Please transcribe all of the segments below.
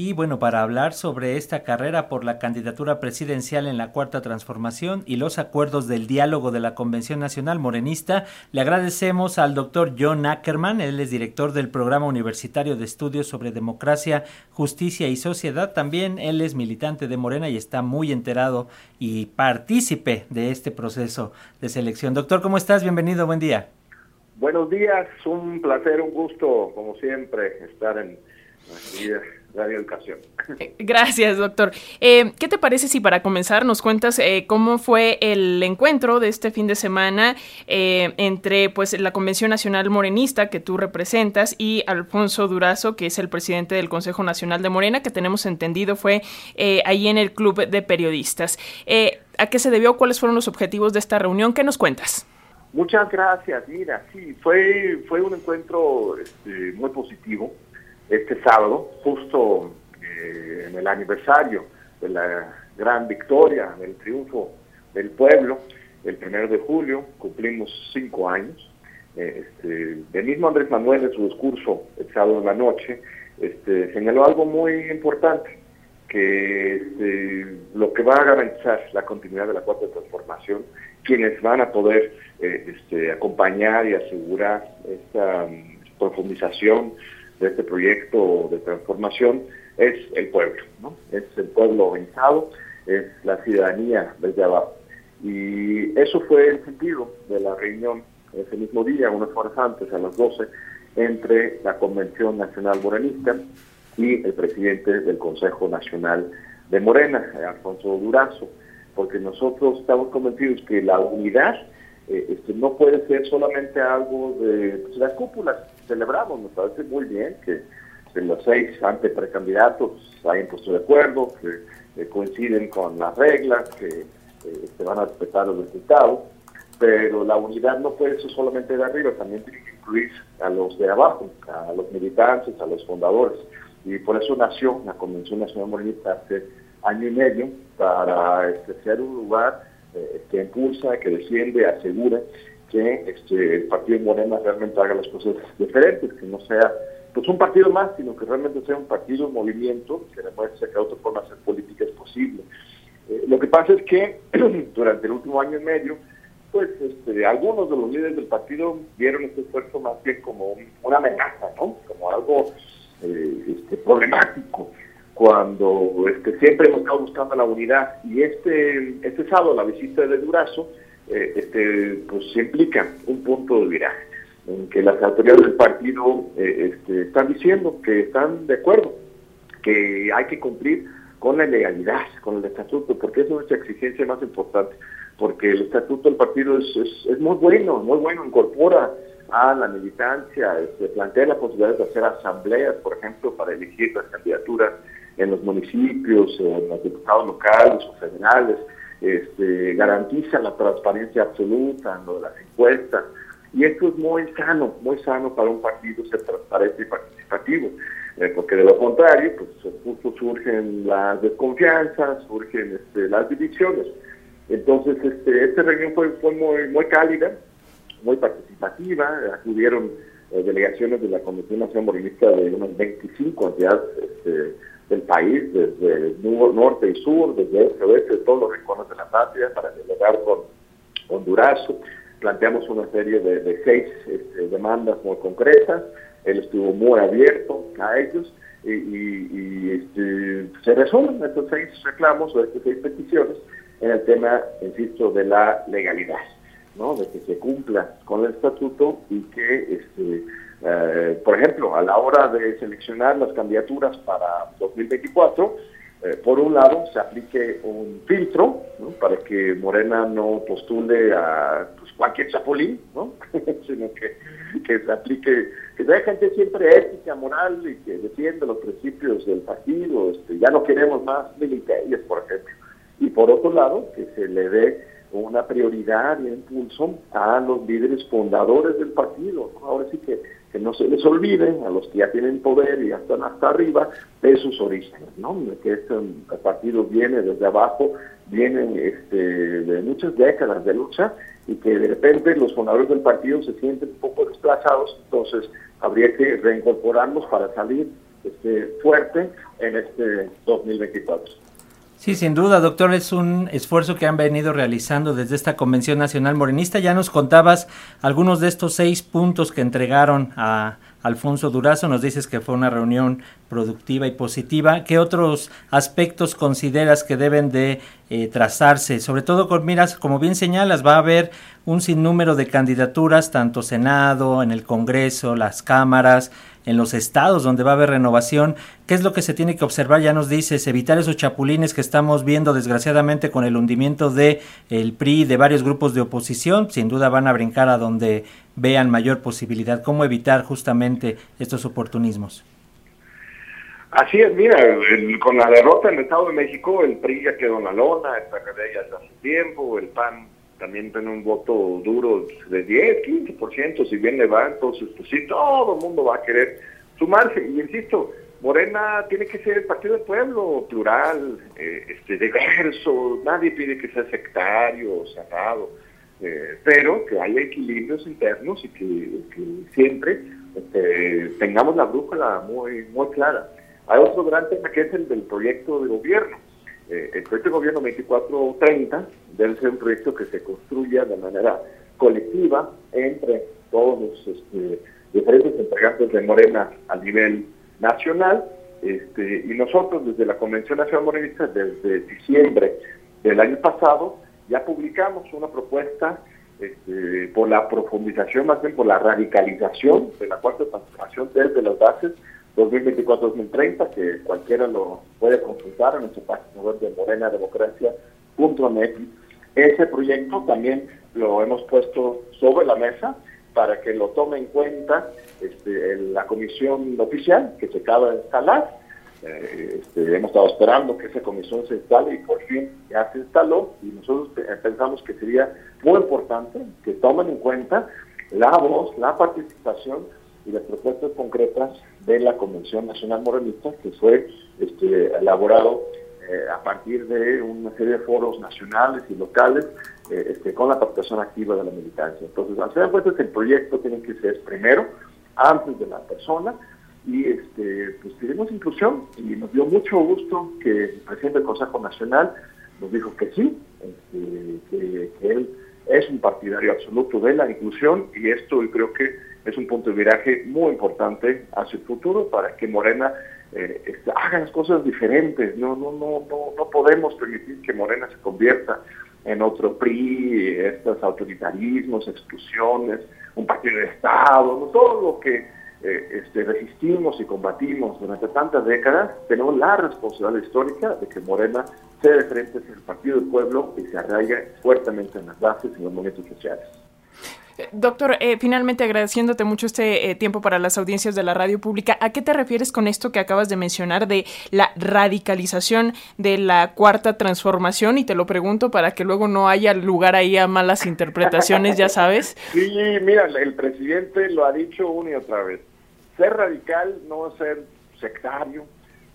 Y bueno, para hablar sobre esta carrera por la candidatura presidencial en la Cuarta Transformación y los acuerdos del diálogo de la Convención Nacional Morenista, le agradecemos al doctor John Ackerman, él es director del Programa Universitario de Estudios sobre Democracia, Justicia y Sociedad. También él es militante de Morena y está muy enterado y partícipe de este proceso de selección. Doctor, ¿cómo estás? Bienvenido, buen día. Buenos días, un placer, un gusto, como siempre, estar en Radio Educación. Eh, gracias, doctor. Eh, ¿Qué te parece si para comenzar nos cuentas eh, cómo fue el encuentro de este fin de semana entre pues, la Convención Nacional Morenista que tú representas y Alfonso Durazo, que es el presidente del Consejo Nacional de Morena, que tenemos entendido fue ahí en el Club de Periodistas? ¿A qué se debió? ¿Cuáles fueron los objetivos de esta reunión? ¿Qué nos cuentas? Muchas gracias. Mira, sí, fue, fue un encuentro este, muy positivo este sábado, justo eh, en el aniversario de la gran victoria, del triunfo del pueblo, el primero de julio, cumplimos cinco años. Eh, este, el mismo Andrés Manuel en su discurso el sábado en la noche este, señaló algo muy importante, que este, lo que va a garantizar la continuidad de la cuarta transformación, quienes van a poder eh, este, acompañar y asegurar esta mm, profundización de este proyecto de transformación, es el pueblo, ¿no? es el pueblo organizado, es la ciudadanía desde abajo. Y eso fue el sentido de la reunión ese mismo día, unas horas antes, a las 12, entre la Convención Nacional Morenista y el presidente del Consejo Nacional de Morena, Alfonso Durazo, porque nosotros estamos convencidos que la unidad eh, este, no puede ser solamente algo de pues, las cúpulas. Celebramos, nos parece muy bien que, los seis ante precandidatos hayan puesto de acuerdo, que coinciden con las reglas, que eh, se van a respetar los resultados, pero la unidad no puede ser solamente de arriba, también tiene que incluir a los de abajo, a los militantes, a los fundadores y por eso nació la Convención Nacional Morenista hace año y medio para este, ser un lugar eh, que impulsa, que defiende, asegura que este, el partido Morena realmente haga las cosas diferentes, que no sea pues un partido más, sino que realmente sea un partido, un movimiento que demuestre que otra forma de hacer política es posible. Eh, lo que pasa es que durante el último año y medio, pues este, algunos de los líderes del partido vieron este esfuerzo más bien como una amenaza, ¿no? Como algo eh, este, problemático cuando este, siempre hemos estado buscando la unidad y este este sábado la visita de Durazo eh, este, pues implica un punto de viraje en que las autoridades del partido eh, este, están diciendo que están de acuerdo que hay que cumplir con la legalidad, con el estatuto, porque es nuestra exigencia más importante, porque el estatuto del partido es, es, es muy bueno, muy bueno, incorpora a la militancia, se este, plantea la posibilidad de hacer asambleas, por ejemplo, para elegir las candidaturas en los municipios, en los diputados locales o federales, este, garantiza la transparencia absoluta en lo de las encuestas. Y esto es muy sano, muy sano para un partido ser transparente y participativo, eh, porque de lo contrario, pues justo surgen las desconfianzas, surgen este, las divisiones. Entonces, este, esta reunión fue, muy, cálida, muy participativa, acudieron eh, delegaciones de la Comisión Nacional Morenista de unas 25 entidades este, del país, desde norte y sur, desde este oeste, de todos los rincones de la patria, para dialogar con Honduras. Planteamos una serie de, seis este, demandas muy concretas, él estuvo muy abierto a ellos y, este, se resuelven estos seis reclamos o estas seis peticiones en el tema, insisto, de la legalidad de que se cumpla con el estatuto y que, este, eh, por ejemplo, a la hora de seleccionar las candidaturas para 2024, eh, por un lado se aplique un filtro para que Morena no postule a pues, cualquier chapulín, ¿no? sino que, que se aplique, que sea gente siempre ética, moral y que defiende los principios del partido, este, ya no queremos más militares, por ejemplo. Y por otro lado, que se le dé una prioridad y un impulso a los líderes fundadores del partido. Ahora sí que, que no se les olvide a los que ya tienen poder y ya están hasta arriba de sus orígenes, ¿no? que este partido viene desde abajo, viene este, de muchas décadas de lucha y que de repente los fundadores del partido se sienten un poco desplazados, entonces habría que reincorporarlos para salir este, fuerte en este 2024. Sí, sin duda, doctor, es un esfuerzo que han venido realizando desde esta Convención Nacional Morenista. Ya nos contabas algunos de estos seis puntos que entregaron a Alfonso Durazo. Nos dices que fue una reunión productiva y positiva. ¿Qué otros aspectos consideras que deben de eh, trazarse? Sobre todo con miras, como bien señalas, va a haber un sinnúmero de candidaturas, tanto Senado, en el Congreso, las cámaras, en los estados donde va a haber renovación. ¿Qué es lo que se tiene que observar? Ya nos dices, evitar esos chapulines que estamos viendo desgraciadamente con el hundimiento de el PRI, de varios grupos de oposición. Sin duda van a brincar a donde vean mayor posibilidad. ¿Cómo evitar justamente estos oportunismos? Así es, mira, con la derrota en el Estado de México, el PRI ya quedó en la lona, el PRD ya hace tiempo, el PAN también tiene un voto duro de 10, 15%, si bien le va, entonces pues sí, todo el mundo va a querer sumarse. Y insisto, Morena tiene que ser el partido del pueblo, plural, eh, este, diverso, nadie pide que sea sectario cerrado, eh, pero que haya equilibrios internos y que, siempre este, tengamos la brújula muy, muy clara. Hay otro gran tema que es el del proyecto de gobierno eh, el proyecto de gobierno 2430 debe ser un proyecto que se construya de manera colectiva entre todos los este, diferentes entregantes de Morena a nivel nacional. Este, y nosotros desde la Convención Nacional Morenista, desde diciembre del año pasado, ya publicamos una propuesta este, por la profundización, más bien por la radicalización de la cuarta transformación desde las bases 2024-2030, que cualquiera lo puede consultar en nuestra página web de Morena Democracia.net. Ese proyecto también lo hemos puesto sobre la mesa para que lo tome en cuenta este, la comisión oficial que se acaba de instalar. Eh, este, hemos estado esperando que esa comisión se instale y por fin ya se instaló y nosotros pensamos que sería muy importante que tomen en cuenta la voz, la participación y las propuestas concretas de la Convención Nacional Morenista, que fue este, elaborado eh, a partir de una serie de foros nacionales y locales eh, este, con la participación activa de la militancia. Entonces, al final de el proyecto tiene que ser primero, antes de la persona, y este, pues pedimos inclusión, y nos dio mucho gusto que el presidente del Consejo Nacional nos dijo que sí, este, que, él es un partidario absoluto de la inclusión, y esto creo que es un punto de viraje muy importante hacia el futuro para que Morena eh, este, haga las cosas diferentes. No, no, no, no, no podemos permitir que Morena se convierta en otro PRI, estos autoritarismos, exclusiones, un partido de Estado, todo lo que eh, este, resistimos y combatimos durante tantas décadas, tenemos la responsabilidad histórica de que Morena sea de frente hacia el partido del pueblo y se arraigue fuertemente en las bases y en los movimientos sociales. Doctor, eh, finalmente agradeciéndote mucho este eh, tiempo para las audiencias de la radio pública, ¿a qué te refieres con esto que acabas de mencionar de la radicalización de la cuarta transformación? Y te lo pregunto para que luego no haya lugar ahí a malas interpretaciones, ya sabes. Sí, mira, el presidente lo ha dicho una y otra vez. Ser radical no es ser sectario,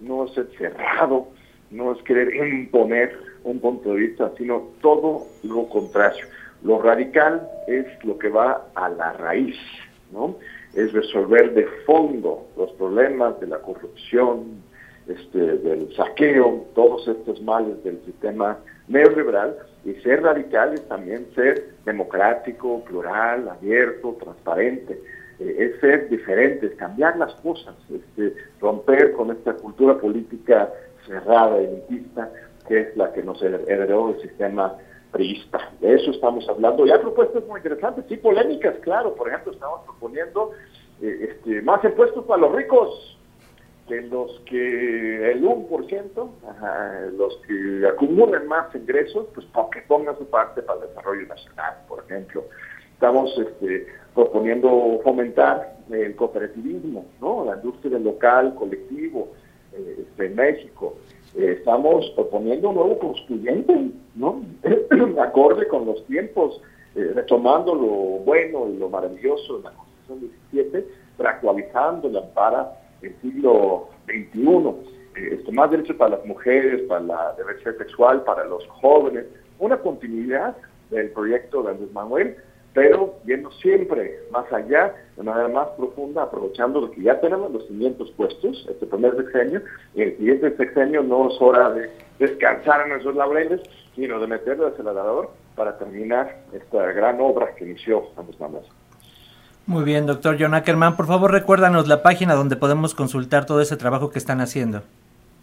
no es ser cerrado, no es querer imponer un punto de vista, sino todo lo contrario lo radical es lo que va a la raíz, ¿no? Es resolver de fondo los problemas de la corrupción, este, del saqueo, todos estos males del sistema neoliberal, y ser radical es también ser democrático, plural, abierto, transparente. Eh, es ser diferente, es cambiar las cosas, este, romper con esta cultura política cerrada, elitista, que es la que nos heredó el sistema priista. De eso estamos hablando. Y hay propuestas muy interesantes, sí, polémicas, claro. Por ejemplo, estamos proponiendo eh, este, más impuestos para los ricos que los que el 1%, los que acumulen más ingresos, pues que pongan su parte para el desarrollo nacional, por ejemplo. Estamos este, proponiendo fomentar el cooperativismo, ¿no? la industria local, colectivo, eh, este, en México. Estamos proponiendo un nuevo constituyente, ¿no? Acorde con los tiempos, eh, retomando lo bueno y lo maravilloso de la Constitución 17, pero actualizándola para el siglo XXI. Eh, este, más derechos para las mujeres, para la diversidad sexual, para los jóvenes, una continuidad del proyecto de Andrés Manuel, pero viendo siempre más allá, de manera más profunda, aprovechando lo que ya tenemos los cimientos puestos, este primer sexenio, y el siguiente sexenio no es hora de descansar en nuestros laureles, sino de meterle el acelerador para terminar esta gran obra que inició Andrés Manuel. Muy bien, doctor John Ackerman. Por favor, recuérdanos la página donde podemos consultar todo ese trabajo que están haciendo.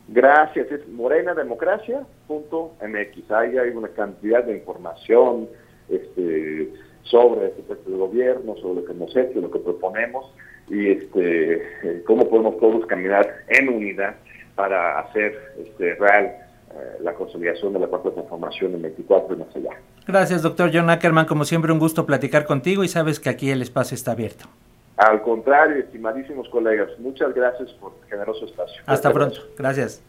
Gracias, es morenademocracia.mx. Ahí hay una cantidad de información este, sobre este el gobierno, sobre lo que hemos hecho, lo que proponemos y este, eh, cómo podemos todos caminar en unidad para hacer este, real eh, la consolidación de la cuarta transformación en 24 y más allá. Gracias, doctor John Ackerman. Como siempre, un gusto platicar contigo y sabes que aquí el espacio está abierto. Al contrario, estimadísimos colegas, muchas gracias por el generoso espacio. Hasta pronto. Gracias.